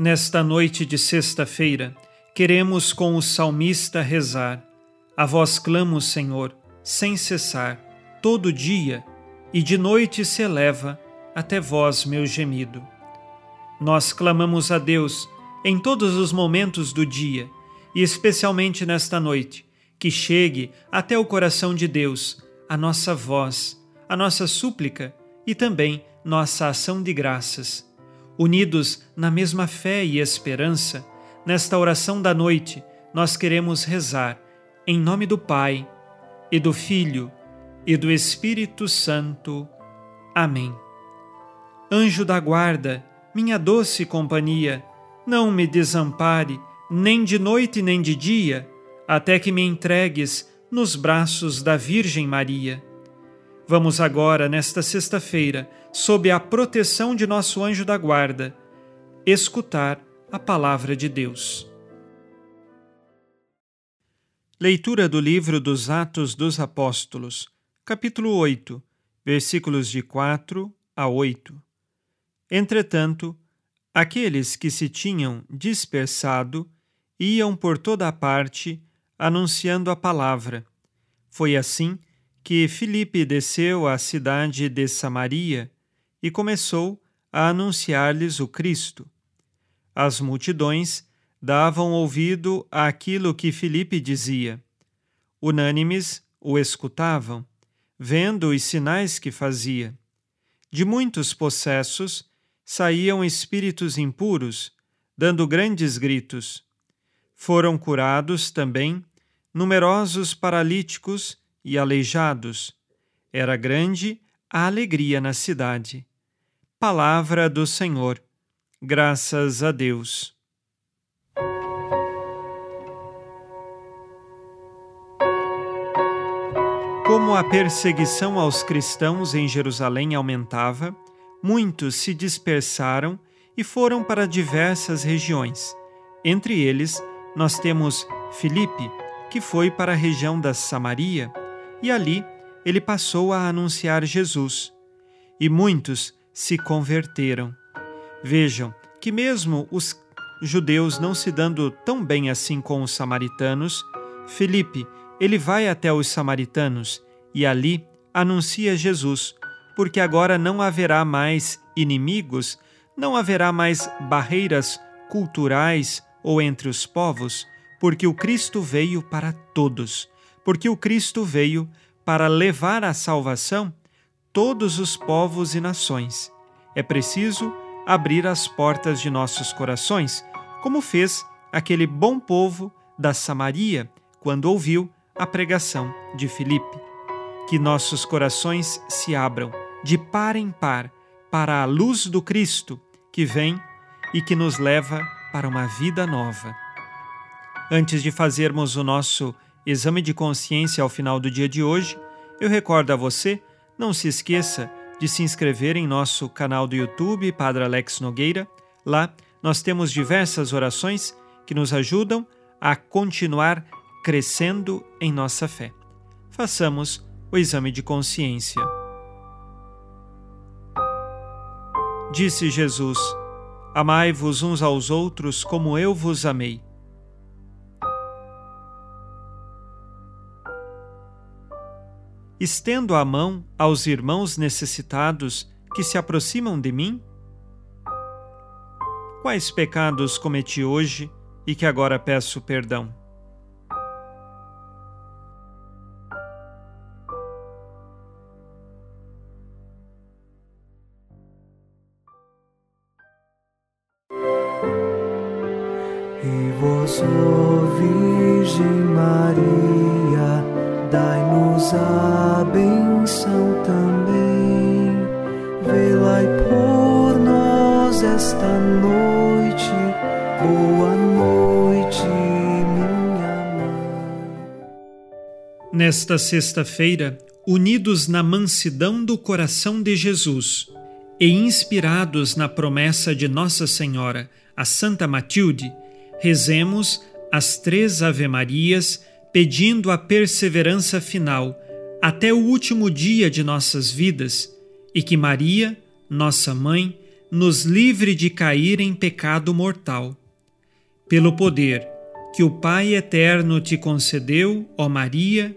Nesta noite de sexta-feira, queremos com o salmista rezar. A vós clamo, Senhor, sem cessar, todo dia, e de noite se eleva até vós meu gemido. Nós clamamos a Deus em todos os momentos do dia, e especialmente nesta noite, que chegue até o coração de Deus a nossa voz, a nossa súplica e também nossa ação de graças. Unidos na mesma fé e esperança, nesta oração da noite, nós queremos rezar em nome do Pai e do Filho e do Espírito Santo. Amém. Anjo da guarda, minha doce companhia, não me desampare, nem de noite nem de dia, até que me entregues nos braços da Virgem Maria. Vamos agora, nesta sexta-feira, sob a proteção de nosso anjo da guarda, escutar a palavra de Deus. Leitura do livro dos Atos dos Apóstolos, capítulo 8, versículos de 4 a 8. Entretanto, aqueles que se tinham dispersado iam por toda a parte anunciando a palavra. Foi assim que Filipe desceu à cidade de Samaria e começou a anunciar-lhes o Cristo. As multidões davam ouvido àquilo que Filipe dizia. Unânimes o escutavam, vendo os sinais que fazia. De muitos possessos, saíam espíritos impuros, dando grandes gritos. Foram curados também numerosos paralíticos e aleijados. Era grande a alegria na cidade. Palavra do Senhor. Graças a Deus. Como a perseguição aos cristãos em Jerusalém aumentava, muitos se dispersaram e foram para diversas regiões. Entre eles, nós temos Filipe, que foi para a região da Samaria, e ali ele passou a anunciar Jesus. E muitos se converteram. Vejam que, mesmo os judeus não se dando tão bem assim com os samaritanos, Filipe ele vai até os samaritanos e ali anuncia Jesus porque agora não haverá mais inimigos, não haverá mais barreiras culturais ou entre os povos, porque o Cristo veio para todos, porque o Cristo veio para levar à salvação todos os povos e nações. É preciso abrir as portas de nossos corações, como fez aquele bom povo da Samaria quando ouviu a pregação de Filipe. Que nossos corações se abram de par em par para a luz do Cristo que vem e que nos leva para uma vida nova. Antes de fazermos o nosso exame de consciência ao final do dia de hoje, eu recordo a você, não se esqueça de se inscrever em nosso canal do YouTube, Padre Alex Nogueira. Lá nós temos diversas orações que nos ajudam a continuar crescendo em nossa fé. Façamos o exame de consciência. Disse Jesus: Amai-vos uns aos outros como eu vos amei. Estendo a mão aos irmãos necessitados que se aproximam de mim? Quais pecados cometi hoje e que agora peço perdão? E vós, Virgem Maria, dai-nos a Nesta sexta-feira, unidos na mansidão do coração de Jesus e inspirados na promessa de Nossa Senhora, a Santa Matilde, rezemos as três Ave-Marias pedindo a perseverança final até o último dia de nossas vidas e que Maria, nossa mãe, nos livre de cair em pecado mortal. Pelo poder que o Pai eterno te concedeu, ó Maria,